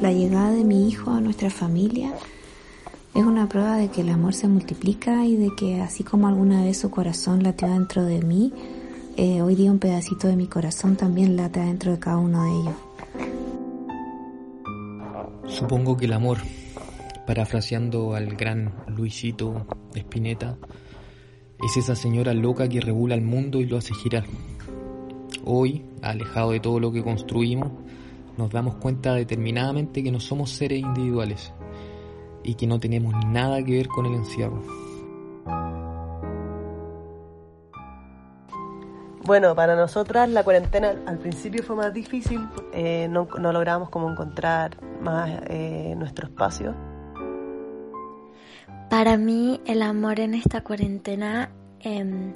la llegada de mi hijo a nuestra familia es una prueba de que el amor se multiplica y de que así como alguna vez su corazón latió dentro de mí, eh, hoy día un pedacito de mi corazón también late dentro de cada uno de ellos. Supongo que el amor, parafraseando al gran Luisito Espineta, es esa señora loca que regula el mundo y lo hace girar. Hoy, alejado de todo lo que construimos, nos damos cuenta determinadamente que no somos seres individuales y que no tenemos nada que ver con el encierro. Bueno, para nosotras la cuarentena al principio fue más difícil, eh, no, no, logramos como encontrar más eh, nuestro espacio. Para mí el amor en esta cuarentena, eh,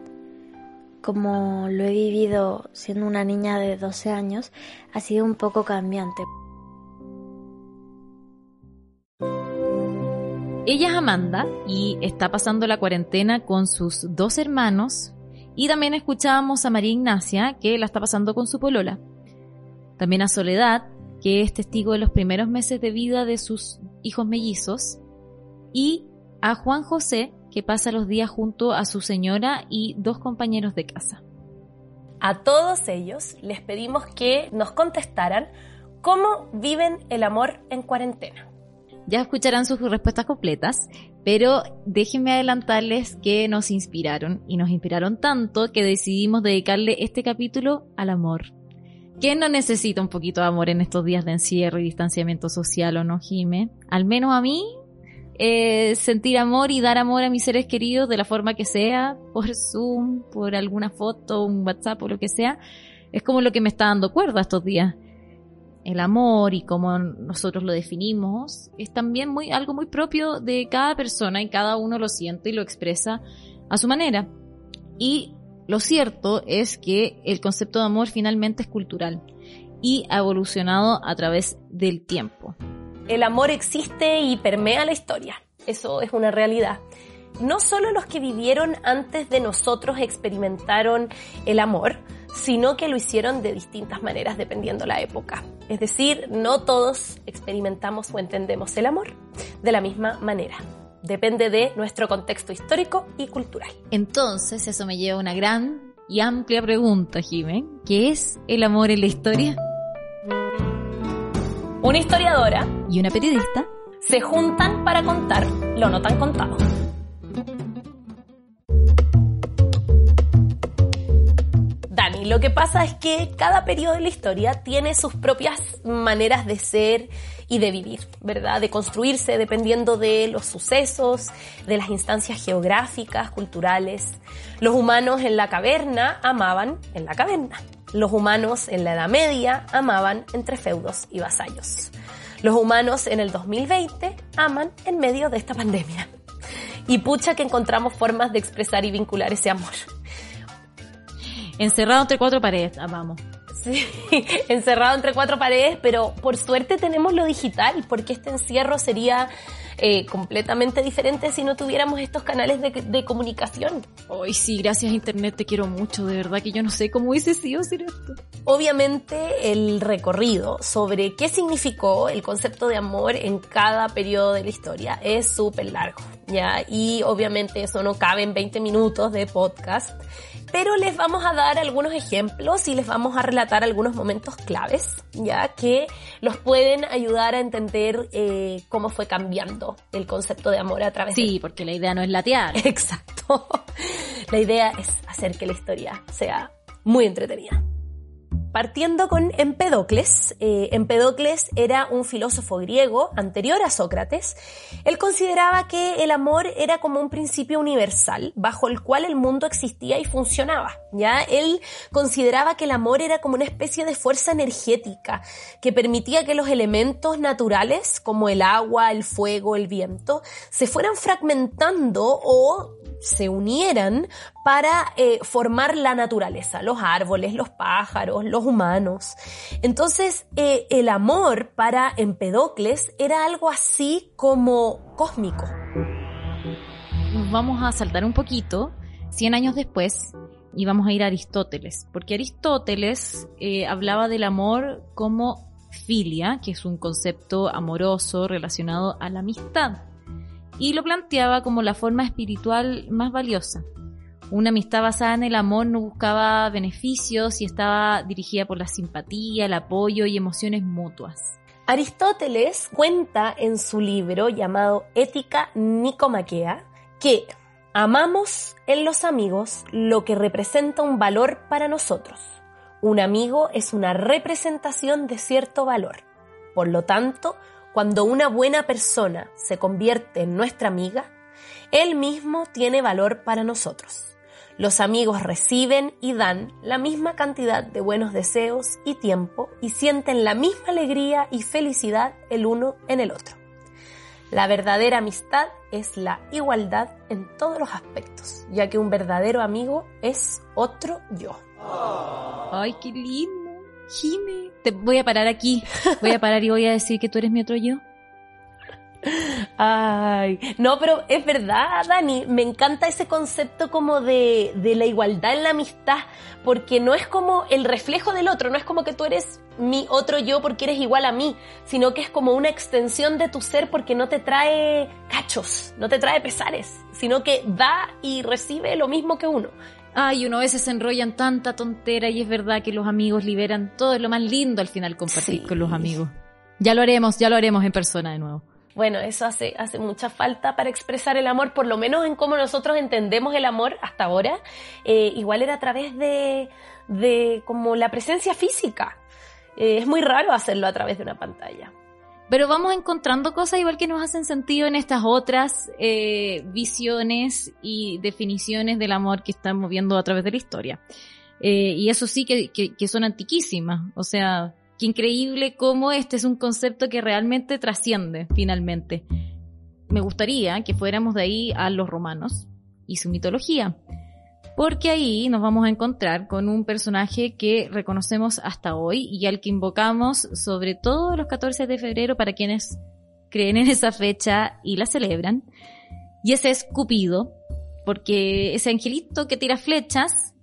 como lo he vivido siendo una niña de 12 años, ha sido un poco cambiante. Ella es Amanda y está pasando la cuarentena con sus dos hermanos y también escuchábamos a María Ignacia que la está pasando con su polola. También a Soledad, que es testigo de los primeros meses de vida de sus hijos mellizos. Y a Juan José, que pasa los días junto a su señora y dos compañeros de casa. A todos ellos les pedimos que nos contestaran cómo viven el amor en cuarentena. Ya escucharán sus respuestas completas, pero déjenme adelantarles que nos inspiraron y nos inspiraron tanto que decidimos dedicarle este capítulo al amor. ¿Quién no necesita un poquito de amor en estos días de encierro y distanciamiento social o no, Jime? Al menos a mí, eh, sentir amor y dar amor a mis seres queridos de la forma que sea, por Zoom, por alguna foto, un WhatsApp o lo que sea, es como lo que me está dando cuerda estos días el amor y cómo nosotros lo definimos es también muy algo muy propio de cada persona y cada uno lo siente y lo expresa a su manera. Y lo cierto es que el concepto de amor finalmente es cultural y ha evolucionado a través del tiempo. El amor existe y permea la historia. Eso es una realidad. No solo los que vivieron antes de nosotros experimentaron el amor, sino que lo hicieron de distintas maneras dependiendo la época. Es decir, no todos experimentamos o entendemos el amor de la misma manera. Depende de nuestro contexto histórico y cultural. Entonces, eso me lleva a una gran y amplia pregunta, Jiménez. ¿Qué es el amor en la historia? Una historiadora y una periodista se juntan para contar lo no tan contado. Dani, lo que pasa es que cada periodo de la historia tiene sus propias maneras de ser y de vivir, ¿verdad? De construirse dependiendo de los sucesos, de las instancias geográficas, culturales. Los humanos en la caverna amaban en la caverna. Los humanos en la Edad Media amaban entre feudos y vasallos. Los humanos en el 2020 aman en medio de esta pandemia. Y pucha que encontramos formas de expresar y vincular ese amor. Encerrado entre cuatro paredes, amamos. Sí, encerrado entre cuatro paredes, pero por suerte tenemos lo digital, porque este encierro sería eh, completamente diferente si no tuviéramos estos canales de, de comunicación. Hoy sí, gracias a Internet te quiero mucho, de verdad que yo no sé cómo hubiese sido sin esto. Obviamente el recorrido sobre qué significó el concepto de amor en cada periodo de la historia es súper largo, ¿ya? Y obviamente eso no cabe en 20 minutos de podcast pero les vamos a dar algunos ejemplos y les vamos a relatar algunos momentos claves, ya que los pueden ayudar a entender eh, cómo fue cambiando el concepto de amor a través Sí, porque la idea no es latear. Exacto. La idea es hacer que la historia sea muy entretenida. Partiendo con Empedocles. Eh, Empedocles era un filósofo griego anterior a Sócrates. Él consideraba que el amor era como un principio universal bajo el cual el mundo existía y funcionaba. Ya él consideraba que el amor era como una especie de fuerza energética que permitía que los elementos naturales como el agua, el fuego, el viento se fueran fragmentando o se unieran para eh, formar la naturaleza, los árboles, los pájaros, los humanos. Entonces, eh, el amor para Empedocles era algo así como cósmico. Nos vamos a saltar un poquito, 100 años después, y vamos a ir a Aristóteles, porque Aristóteles eh, hablaba del amor como filia, que es un concepto amoroso relacionado a la amistad, y lo planteaba como la forma espiritual más valiosa. Una amistad basada en el amor no buscaba beneficios y estaba dirigida por la simpatía, el apoyo y emociones mutuas. Aristóteles cuenta en su libro llamado Ética Nicomaquea que amamos en los amigos lo que representa un valor para nosotros. Un amigo es una representación de cierto valor. Por lo tanto, cuando una buena persona se convierte en nuestra amiga, él mismo tiene valor para nosotros. Los amigos reciben y dan la misma cantidad de buenos deseos y tiempo y sienten la misma alegría y felicidad el uno en el otro. La verdadera amistad es la igualdad en todos los aspectos, ya que un verdadero amigo es otro yo. Ay, qué lindo. Jime, te voy a parar aquí. Voy a parar y voy a decir que tú eres mi otro yo. Ay, no, pero es verdad, Dani, me encanta ese concepto como de, de, la igualdad en la amistad, porque no es como el reflejo del otro, no es como que tú eres mi otro yo porque eres igual a mí, sino que es como una extensión de tu ser porque no te trae cachos, no te trae pesares, sino que da y recibe lo mismo que uno. Ay, uno a veces se enrolla en tanta tontera y es verdad que los amigos liberan todo lo más lindo al final compartir Sí. con los amigos. Ya lo haremos, ya lo haremos en persona de nuevo. Bueno, eso hace, hace mucha falta para expresar el amor, por lo menos en cómo nosotros entendemos el amor hasta ahora. Eh, igual era a través de, de como la presencia física. Eh, es muy raro hacerlo a través de una pantalla. Pero vamos encontrando cosas igual que nos hacen sentido en estas otras eh, visiones y definiciones del amor que estamos viendo a través de la historia. Eh, y eso sí que, que, que son antiquísimas. O sea, qué increíble cómo este es un concepto que realmente trasciende finalmente. Me gustaría que fuéramos de ahí a los romanos y su mitología. Porque ahí nos vamos a encontrar con un personaje que reconocemos hasta hoy y al que invocamos sobre todo los 14 de febrero para quienes creen en esa fecha y la celebran. Y ese es Cupido, porque ese angelito que tira flechas,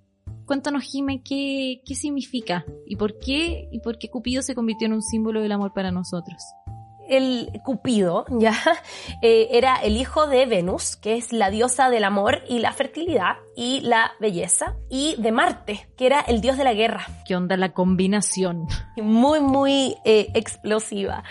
cuéntanos Jime qué, qué significa y por qué y por qué Cupido se convirtió en un símbolo del amor para nosotros. El Cupido, ya, eh, era el hijo de Venus, que es la diosa del amor y la fertilidad y la belleza, y de Marte, que era el dios de la guerra. ¿Qué onda la combinación? Muy, muy eh, explosiva.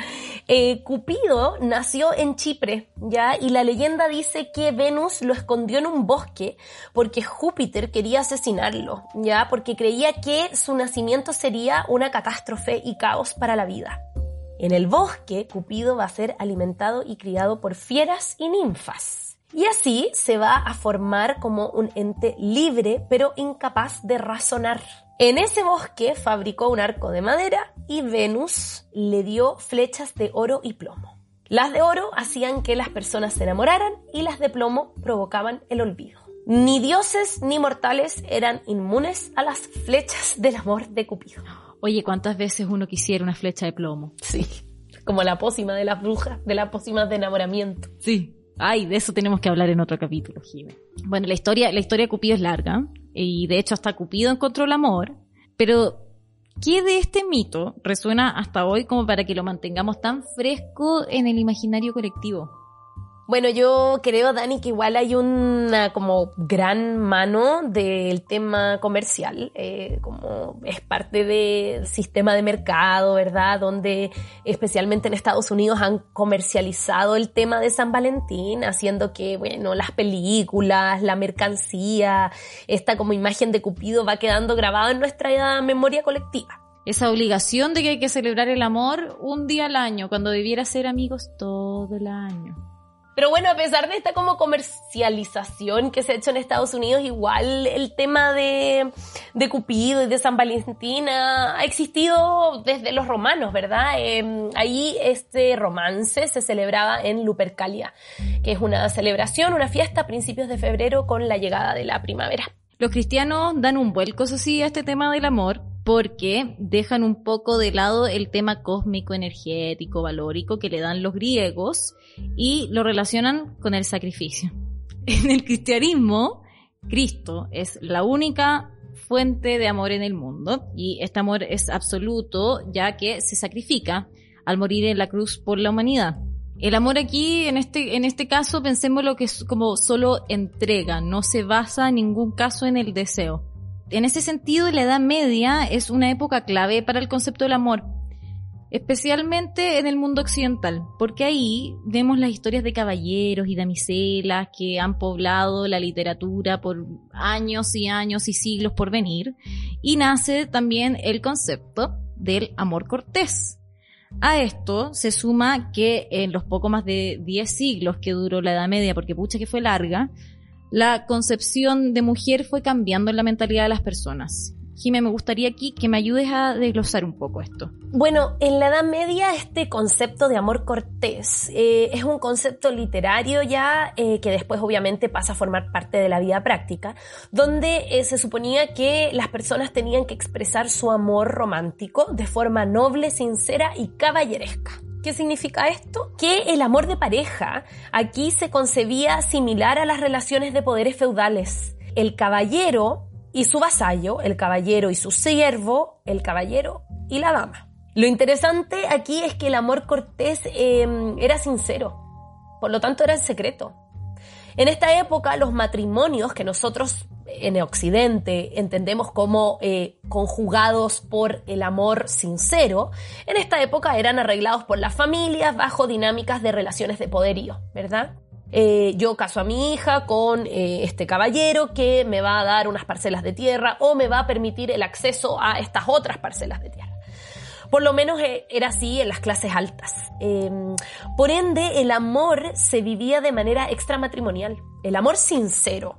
Eh, Cupido nació en Chipre, ya, y la leyenda dice que Venus lo escondió en un bosque porque Júpiter quería asesinarlo, ya, porque creía que su nacimiento sería una catástrofe y caos para la vida. En el bosque, Cupido va a ser alimentado y criado por fieras y ninfas. Y así se va a formar como un ente libre pero incapaz de razonar. En ese bosque fabricó un arco de madera y Venus le dio flechas de oro y plomo. Las de oro hacían que las personas se enamoraran y las de plomo provocaban el olvido. Ni dioses ni mortales eran inmunes a las flechas del amor de Cupido. Oye, ¿cuántas veces uno quisiera una flecha de plomo? Sí, como la pócima de las brujas, de las pócimas de enamoramiento. Sí. Ay, de eso tenemos que hablar en otro capítulo, Jime. Bueno, la historia, la historia de Cupido es larga, y de hecho hasta Cupido encontró el amor, pero ¿qué de este mito resuena hasta hoy como para que lo mantengamos tan fresco en el imaginario colectivo? Bueno, yo creo, Dani, que igual hay una como gran mano del tema comercial, eh, como es parte del sistema de mercado, ¿verdad? Donde especialmente en Estados Unidos han comercializado el tema de San Valentín, haciendo que, bueno, las películas, la mercancía, esta como imagen de Cupido va quedando grabada en nuestra memoria colectiva. Esa obligación de que hay que celebrar el amor un día al año, cuando debiera ser amigos todo el año. Pero bueno, a pesar de esta como comercialización que se ha hecho en Estados Unidos, igual el tema de, de Cupido y de San Valentín ha, existido desde los romanos, ¿verdad? Eh, ahí este romance se celebraba en Lupercalia, que es una celebración, una fiesta a principios de febrero con la llegada de la primavera. Los cristianos dan un vuelco, sí, a este tema del amor, porque dejan un poco de lado el tema cósmico, energético, valórico que le dan los griegos y lo relacionan con el sacrificio. En el cristianismo, Cristo es la única fuente de amor en el mundo y este amor es absoluto ya que se sacrifica al morir en la cruz por la humanidad. El amor aquí, en este, en este caso, pensemos lo que es como solo entrega, no se basa en ningún caso en el deseo. En ese sentido, la Edad Media es una época clave para el concepto del amor, especialmente en el mundo occidental, porque ahí vemos las historias de caballeros y damiselas que han poblado la literatura por años y años y siglos por venir, y nace también el concepto del amor cortés. A esto se suma que en los poco más de 10 siglos que duró la Edad Media, porque pucha que fue larga, la concepción de mujer fue cambiando en la mentalidad de las personas. Jimé, me gustaría aquí que me ayudes a desglosar un poco esto. Bueno, en la Edad Media este concepto de amor cortés eh, es un concepto literario ya eh, que después obviamente pasa a formar parte de la vida práctica, donde eh, se suponía que las personas tenían que expresar su amor romántico de forma noble, sincera y caballeresca. ¿Qué significa esto? Que el amor de pareja aquí se concebía similar a las relaciones de poderes feudales. El caballero y su vasallo, el caballero y su siervo, el caballero y la dama. Lo interesante aquí es que el amor cortés em, era sincero, por lo tanto era en secreto. En esta época los matrimonios que nosotros en Occidente entendemos como eh, conjugados por el amor sincero, en esta época eran arreglados por las familias bajo dinámicas de relaciones de poderío, ¿verdad? Eh, yo caso a mi hija con eh, este caballero que me va a dar unas parcelas de tierra o me va a permitir el acceso a estas otras parcelas de tierra. Por lo menos era así en las clases altas. Em, por ende, el amor se vivía de manera extramatrimonial. El amor sincero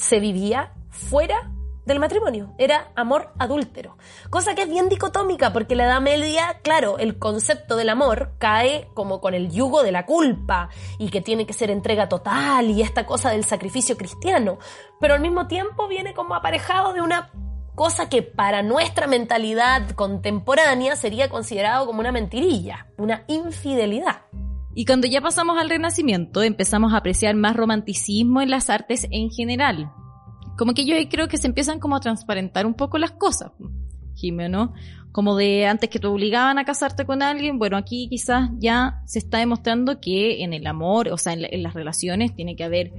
se vivía fuera del matrimonio. Era amor adúltero. Cosa que es bien dicotómica porque la Edad Media, claro, el concepto del amor cae como con el yugo de la culpa y que tiene que ser entrega total y esta cosa del sacrificio cristiano. Pero al mismo tiempo viene como aparejado de una cosa que para nuestra mentalidad contemporánea sería considerado como una mentirilla, una infidelidad. Y cuando ya pasamos al Renacimiento, empezamos a apreciar más romanticismo en las artes en general, como que yo creo que se empiezan como a transparentar un poco las cosas, ¿no? Como de antes que te obligaban a casarte con alguien, bueno, aquí quizás ya se está demostrando que en el amor, o sea, en, las relaciones tiene que haber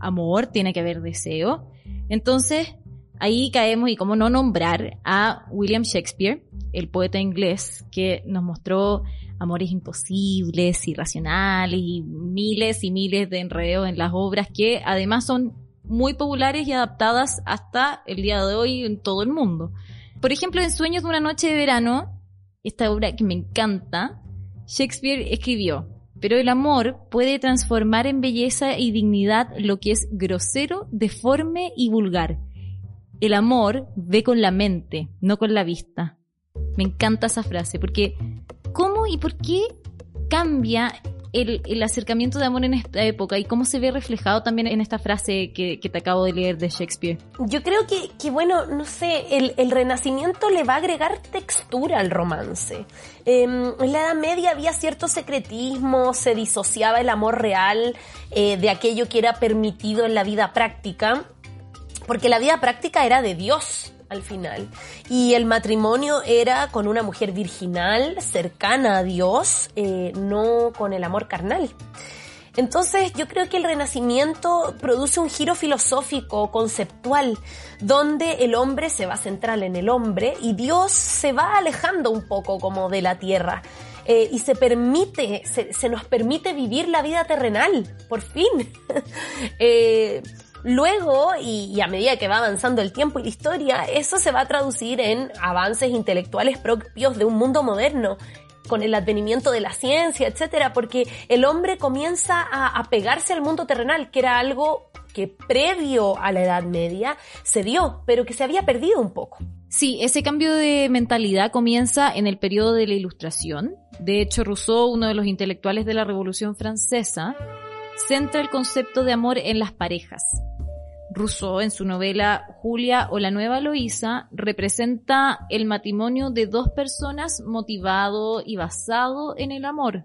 amor, tiene que haber deseo. Entonces, ahí caemos y como no nombrar a William Shakespeare, el poeta inglés, que nos mostró amores imposibles, irracionales y miles y miles de enredos en las obras que además son muy populares y adaptadas hasta el día de hoy en todo el mundo. Por ejemplo, en Sueños de una noche de verano, esta obra que me encanta, Shakespeare escribió, pero el amor puede transformar en belleza y dignidad lo que es grosero, deforme y vulgar. El amor ve con la mente, no con la vista. Me encanta esa frase, porque ¿cómo y por qué cambia el, acercamiento de amor en esta época y cómo se ve reflejado también en esta frase que, te acabo de leer de Shakespeare? Yo creo que, bueno, no sé, el, renacimiento le va a agregar textura al romance. Em, en la Edad Media había cierto secretismo, se disociaba el amor real eh, de aquello que era permitido en la vida práctica, porque la vida práctica era de Dios al final. Y el matrimonio era con una mujer virginal, cercana a Dios, eh, no con el amor carnal. Entonces yo creo que el renacimiento produce un giro filosófico, conceptual, donde el hombre se va a centrar en el hombre y Dios se va alejando un poco como de la tierra. Eh, y se permite, se, nos permite vivir la vida terrenal, por fin. eh, Luego, y, a medida que va avanzando el tiempo y la historia, eso se va a traducir en avances intelectuales propios de un mundo moderno, con el advenimiento de la ciencia, etcétera, porque el hombre comienza a, pegarse al mundo terrenal, que era algo que previo a la Edad Media se dio, pero que se había perdido un poco. Sí, ese cambio de mentalidad comienza en el periodo de la Ilustración. De hecho, Rousseau, uno de los intelectuales de la Revolución Francesa, centra el concepto de amor en las parejas. Rousseau, en su novela Julia o la nueva Loísa, representa el matrimonio de dos personas motivado y basado en el amor.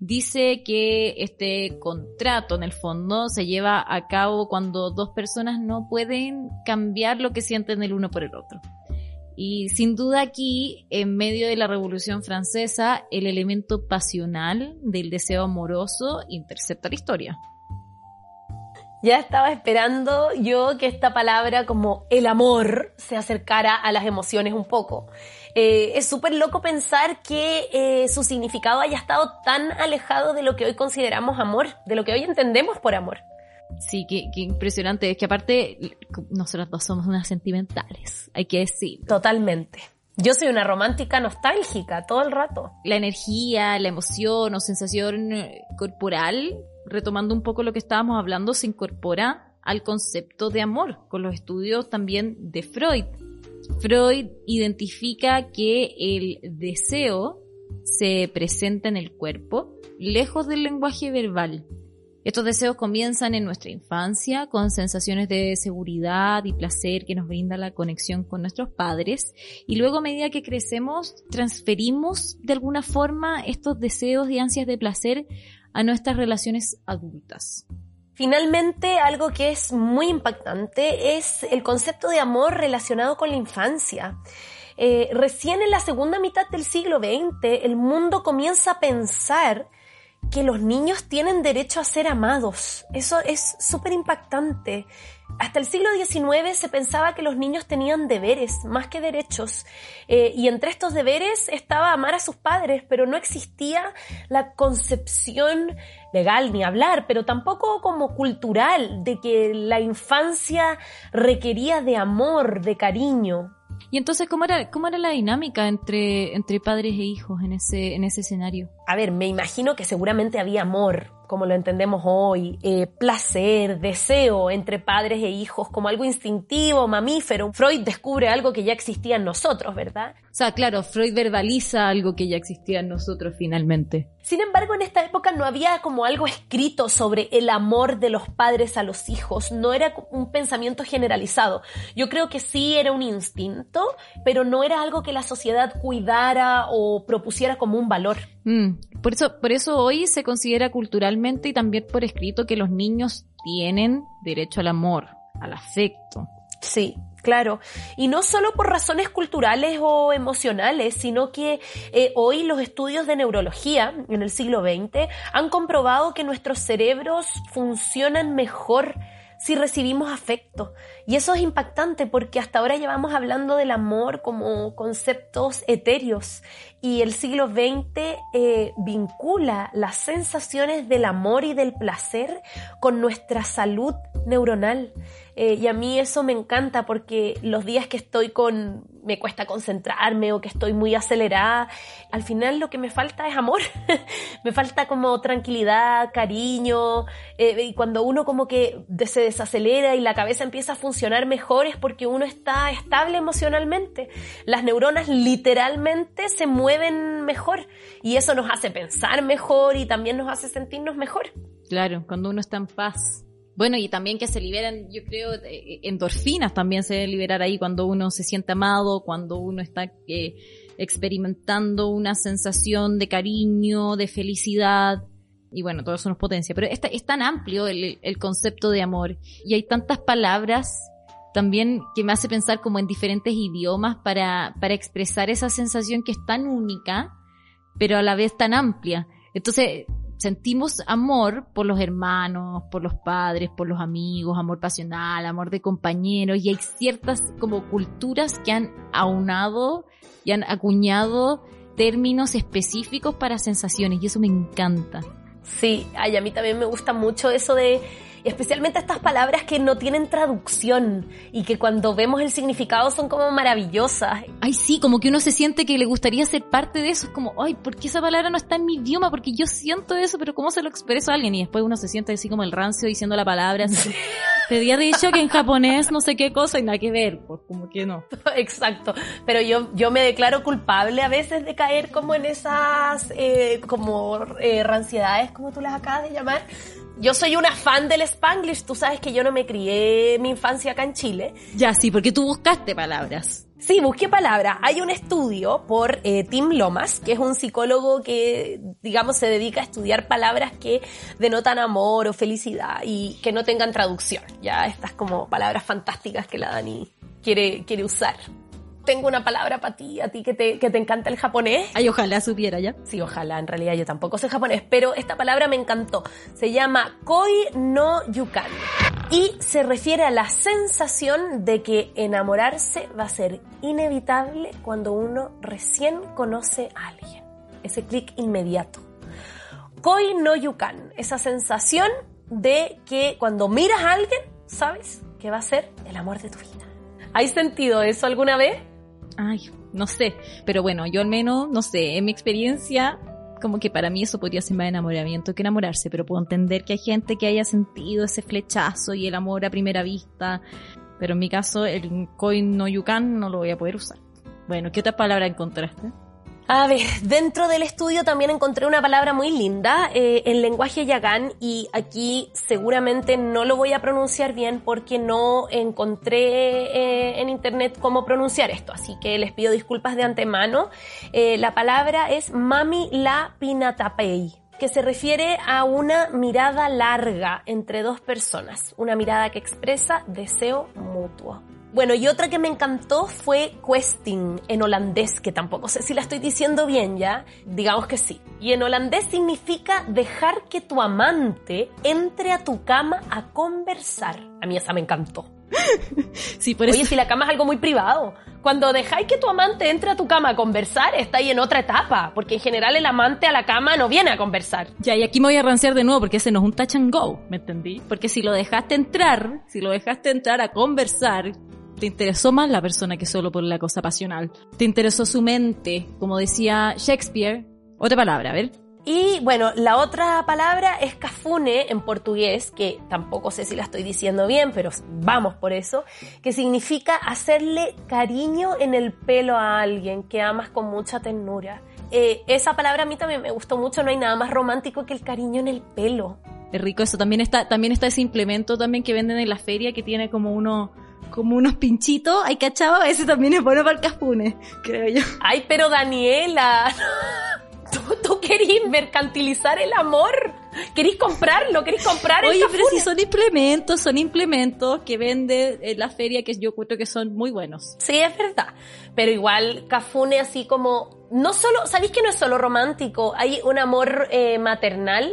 dice que este contrato en el fondo se lleva a cabo cuando dos personas no pueden cambiar lo que sienten el uno por el otro. Y sin duda aquí, en medio de la Revolución Francesa, el elemento pasional del deseo amoroso intercepta la historia. Ya estaba esperando yo que esta palabra como el amor se acercara a las emociones un poco. Eh, es súper loco pensar que eh, su significado haya estado tan alejado de lo que hoy consideramos amor, de lo que hoy entendemos por amor. Sí, qué, impresionante. Es que aparte, nosotros dos somos unas sentimentales, hay que decir. Totalmente. Yo soy una romántica nostálgica todo el rato. La energía, la emoción o sensación corporal, retomando un poco lo que estábamos hablando, se incorpora al concepto de amor, con los estudios también de Freud. Freud identifica que el deseo se presenta en el cuerpo, lejos del lenguaje verbal, estos deseos comienzan en nuestra infancia con sensaciones de seguridad y placer que nos brinda la conexión con nuestros padres y luego a medida que crecemos transferimos de alguna forma estos deseos y ansias de placer a nuestras relaciones adultas. Finalmente, algo que es muy impactante es el concepto de amor relacionado con la infancia. Eh, recién en la segunda mitad del siglo XX, el mundo comienza a pensar que los niños tienen derecho a ser amados. Eso es súper impactante. Hasta el siglo XIX se pensaba que los niños tenían deberes más que derechos. Eh, y entre estos deberes estaba amar a sus padres, pero no existía la concepción legal ni hablar, pero tampoco como cultural de que la infancia requería de amor, de cariño. Y entonces, ¿cómo era, cómo era la dinámica entre, entre padres e hijos en ese, en ese escenario? A ver, me imagino que seguramente había amor, como lo entendemos hoy, eh, placer, deseo entre padres e hijos como algo instintivo, mamífero. Freud descubre algo que ya existía en nosotros, ¿verdad? O sea, claro, Freud verbaliza algo que ya existía en nosotros finalmente. Sin embargo, en esta época no había como algo escrito sobre el amor de los padres a los hijos, no era un pensamiento generalizado. Yo creo que sí era un instinto, pero no era algo que la sociedad cuidara o propusiera como un valor. Mm, por, eso, por eso hoy se considera culturalmente y también por escrito que los niños tienen derecho al amor, al afecto. Sí, claro. Y no solo por razones culturales o emocionales, sino que eh, hoy los estudios de neurología en el siglo XX han comprobado que nuestros cerebros funcionan mejor si recibimos afecto. Y eso es impactante porque hasta ahora llevamos hablando del amor como conceptos etéreos y el siglo XX eh, vincula las sensaciones del amor y del placer con nuestra salud neuronal. Eh, y a mí eso me encanta porque los días que estoy con, me cuesta concentrarme o que estoy muy acelerada, al final lo que me falta es amor. me falta como tranquilidad, cariño. Eh, y cuando uno como que se desacelera y la cabeza empieza a funcionar mejor es porque uno está estable emocionalmente. Las neuronas literalmente se mueven mejor y eso nos hace pensar mejor y también nos hace sentirnos mejor. Claro, cuando uno está en paz. Bueno, y también que se liberan, yo creo, endorfinas también se deben liberar ahí cuando uno se siente amado, cuando uno está eh, experimentando una sensación de cariño, de felicidad. Y bueno, todo eso nos potencia. Pero es, es tan amplio el, el concepto de amor y hay tantas palabras también que me hace pensar como en diferentes idiomas para, para expresar esa sensación que es tan única, pero a la vez tan amplia. Entonces, sentimos amor por los hermanos, por los padres, por los amigos, amor pasional, amor de compañeros, y hay ciertas como culturas que han aunado y han acuñado términos específicos para sensaciones, y eso me encanta. Sí, ay, a mí también me gusta mucho eso de especialmente estas palabras que no tienen traducción y que cuando vemos el significado son como maravillosas. Ay, sí, como que uno se siente que le gustaría ser parte de eso. Es como, ay, ¿por qué esa palabra no está en mi idioma? Porque yo siento eso, pero ¿cómo se lo expreso a alguien? Y después uno se siente así como el rancio diciendo la palabra. Te había dicho que en japonés no sé qué cosa y nada que ver, pues como que no. Exacto, pero yo, yo me declaro culpable a veces de caer como en esas eh, como eh, ranciedades, como tú las acabas de llamar, yo soy una fan del Spanglish. Tú sabes que yo no me crié mi infancia acá en Chile. Ya, sí, porque tú buscaste palabras. Sí, busqué palabras. Hay un estudio por eh, Tim Lomas, que es un psicólogo que, digamos, se dedica a estudiar palabras que denotan amor o felicidad y que no tengan traducción. Ya estas como palabras fantásticas que la Dani quiere, quiere usar tengo una palabra para ti, a ti que te, que te encanta el japonés. Ay, ojalá supiera ya. Sí, ojalá, en realidad yo tampoco sé japonés, pero esta palabra me encantó. Se llama koi no yukan y se refiere a la sensación de que enamorarse va a ser inevitable cuando uno recién conoce a alguien. Ese clic inmediato. Koi no yukan, esa sensación de que cuando miras a alguien, sabes que va a ser el amor de tu vida. ¿Hay sentido eso alguna vez? Ay, no sé. Pero bueno, yo al menos, no sé, en mi experiencia, como que para mí eso podría ser más enamoramiento que enamorarse, pero puedo entender que hay gente que haya sentido ese flechazo y el amor a primera vista. Pero en mi caso, el coin no yucan no lo voy a poder usar. Bueno, ¿qué otra palabra encontraste? A ver, dentro del estudio también encontré una palabra muy linda eh, en lenguaje yagán y aquí seguramente no lo voy a pronunciar bien porque no encontré eh, en internet cómo pronunciar esto, así que les pido disculpas de antemano. Eh, la palabra es mami la pinatapei que se refiere a una mirada larga entre dos personas, una mirada que expresa deseo mutuo. Bueno, y otra que me encantó fue questing en holandés, que tampoco sé si la estoy diciendo bien ya, digamos que sí. Y en holandés significa dejar que tu amante entre a tu cama a conversar. A mí esa me encantó. sí, por eso. Oye, si la cama es algo muy privado. Cuando dejáis que tu amante entre a tu cama a conversar, está ahí en otra etapa. Porque en general el amante a la cama no viene a conversar. Ya, y aquí me voy a ranciar de nuevo porque ese no es un touch and go, ¿me entendí? Porque si lo dejaste entrar, si lo dejaste entrar a conversar, te interesó más la persona que solo por la cosa pasional. Te interesó su mente, como decía Shakespeare. Otra palabra, a ver. Y bueno, la otra palabra es cafune en portugués, que tampoco sé si la estoy diciendo bien, pero vamos por eso, que significa hacerle cariño en el pelo a alguien que amas con mucha ternura. Eh, esa palabra a mí también me gustó mucho, no hay nada más romántico que el cariño en el pelo. Es rico eso, también está, también está ese implemento también que venden en la feria que tiene como uno como unos pinchitos, ¿hay cachado? Ese también es bueno para el cafune, creo yo. Ay, pero Daniela, ¿tú, tú querís mercantilizar el amor? ¿Querís comprarlo? ¿Querís comprar el Oye, cafune? pero si son implementos, son implementos que vende en la feria que yo creo que son muy buenos. Sí, es verdad. Pero igual Cafune así como... No solo... ¿Sabéis que no es solo romántico? Hay un amor eh, maternal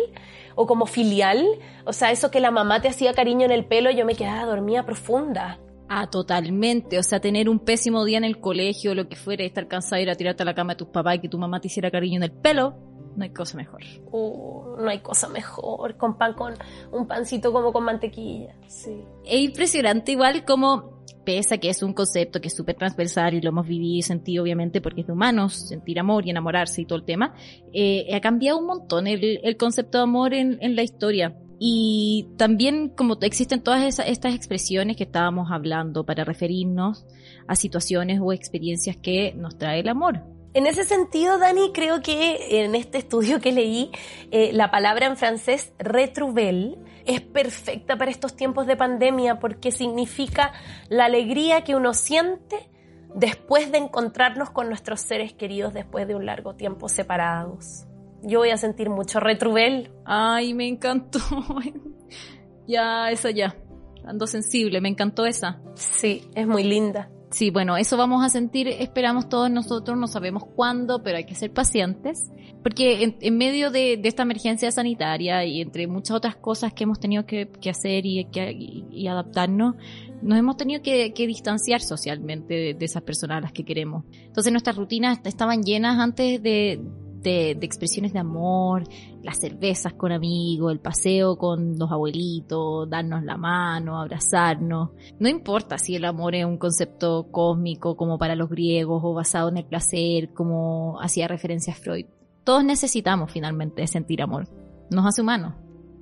o como filial. O sea, eso que la mamá te hacía cariño en el pelo, yo me quedaba dormida profunda. Ah, totalmente. O sea, tener un pésimo día en el colegio, lo que fuera, estar cansado de ir a tirarte a la cama de tus papás y que tu mamá te hiciera cariño en el pelo, no hay cosa mejor. Uh, no hay cosa mejor. Con pan, con un pancito como con mantequilla. Sí. Es impresionante igual como, pese a que es un concepto que es súper transversal y lo hemos vivido y sentido obviamente porque es de humanos, sentir amor y enamorarse y todo el tema, eh, ha cambiado un montón el, el concepto de amor en, en la historia. Y también como existen todas esas, estas expresiones que estábamos hablando para referirnos a situaciones o experiencias que nos trae el amor. En ese sentido, Dani, creo que en este estudio que leí, eh, la palabra en francés retrouvel es perfecta para estos tiempos de pandemia porque significa la alegría que uno siente después de encontrarnos con nuestros seres queridos después de un largo tiempo separados. Yo voy a sentir mucho retrouvel. Ay, me encantó. ya, esa ya. Ando sensible, me encantó esa. Sí, es muy linda. Sí, bueno, eso vamos a sentir, esperamos todos nosotros, no sabemos cuándo, pero hay que ser pacientes, porque en, en medio de, de, esta emergencia sanitaria y entre muchas otras cosas que hemos tenido que, que hacer y, que, y, y, adaptarnos, nos hemos tenido que, que distanciar socialmente de, de, esas personas a las que queremos. Entonces nuestras rutinas estaban llenas antes de, de, expresiones de amor, las cervezas con amigos, el paseo con los abuelitos, darnos la mano, abrazarnos. No importa si el amor es un concepto cósmico como para los griegos o basado en el placer, como hacía referencia Freud. Todos necesitamos finalmente sentir amor. Nos hace humanos.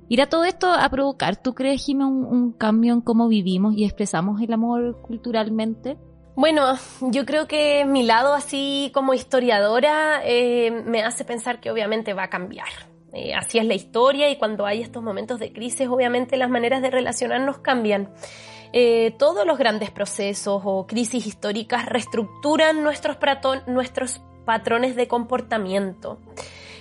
¿Irá todo esto a provocar, tú crees, Jimé, un cambio en cómo vivimos y expresamos el amor culturalmente? Bueno, yo creo que mi lado así como historiadora eh, me hace pensar que obviamente va a cambiar. Eh, así es la historia y cuando hay estos momentos de crisis obviamente las maneras de relacionarnos cambian. eh, todos los grandes procesos o crisis históricas reestructuran nuestros, nuestros patrones de comportamiento.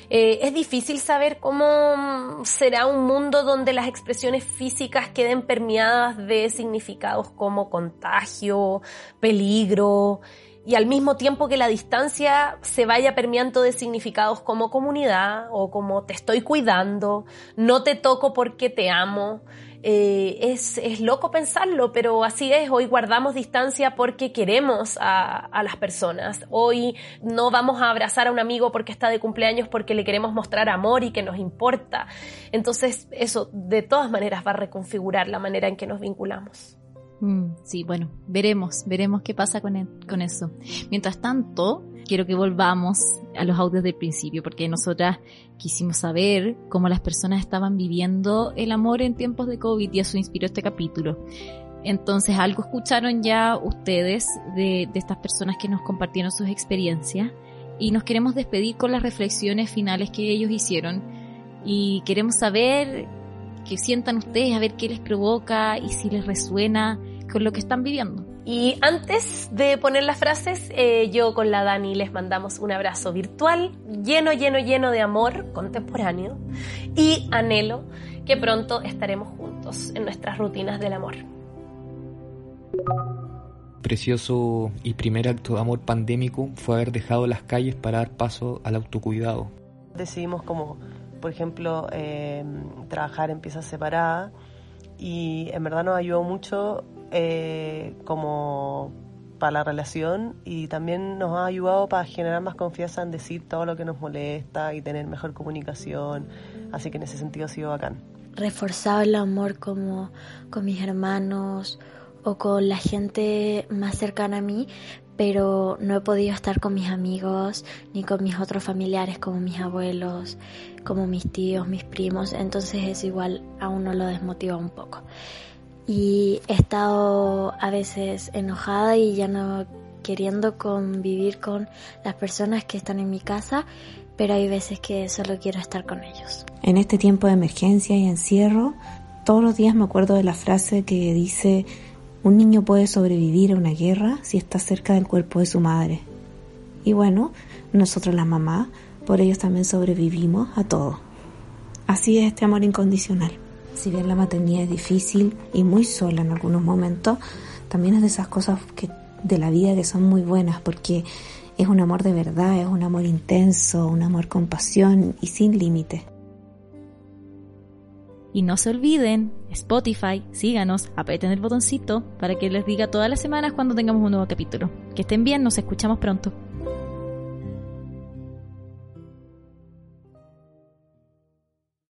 Eh, es difícil saber cómo será un mundo donde las expresiones físicas queden permeadas de significados como contagio, peligro, y al mismo tiempo que la distancia se vaya permeando de significados como comunidad o como te estoy cuidando, no te toco porque te amo. Eh, es, es, loco pensarlo, pero así es. Hoy guardamos distancia porque queremos a, a, las personas. Hoy no vamos a abrazar a un amigo porque está de cumpleaños porque le queremos mostrar amor y que nos importa. Entonces eso de todas maneras va a reconfigurar la manera en que nos vinculamos. Mm, sí, bueno, veremos, veremos qué pasa con, con eso. Mientras tanto, quiero que volvamos a los audios del principio, porque nosotras quisimos saber cómo las personas estaban viviendo el amor en tiempos de COVID y eso inspiró este capítulo. Entonces, algo escucharon ya ustedes de, de estas personas que nos compartieron sus experiencias y nos queremos despedir con las reflexiones finales que ellos hicieron y queremos saber que sientan ustedes, a ver qué les provoca y si les resuena con lo que están viviendo. Y antes de poner las frases, eh, yo con la Dani les mandamos un abrazo virtual, lleno, lleno, lleno de amor contemporáneo y anhelo que pronto estaremos juntos en nuestras rutinas del amor. Precioso y primer acto de amor pandémico fue haber dejado las calles para dar paso al autocuidado. Decidimos como, por ejemplo, eh, trabajar en piezas separadas y en verdad nos ayudó mucho eh, como para la relación y también nos ha ayudado para generar más confianza en decir todo lo que nos molesta y tener mejor comunicación. Así que en ese sentido ha sido bacán. Reforzado el amor como con mis hermanos o con la gente más cercana a mí, pero no he podido estar con mis amigos ni con mis otros familiares como mis abuelos, como mis tíos, mis primos, entonces es igual a uno lo desmotiva un poco y he estado a veces enojada y ya no queriendo convivir con las personas que están en mi casa, pero hay veces que solo quiero estar con ellos. En este tiempo de emergencia y encierro, todos los días me acuerdo de la frase que dice, un niño puede sobrevivir a una guerra si está cerca del cuerpo de su madre. Y bueno, nosotros las mamás, por ellos también sobrevivimos a todo. Así es este amor incondicional. Si bien la maternidad es difícil y muy sola en algunos momentos, también es de esas cosas que, de la vida que son muy buenas porque es un amor de verdad, es un amor intenso, un amor con pasión y sin límite. Y no se olviden, Spotify, síganos, aprieten el botoncito para que les diga todas las semanas cuando tengamos un nuevo capítulo. Que estén bien, nos escuchamos pronto.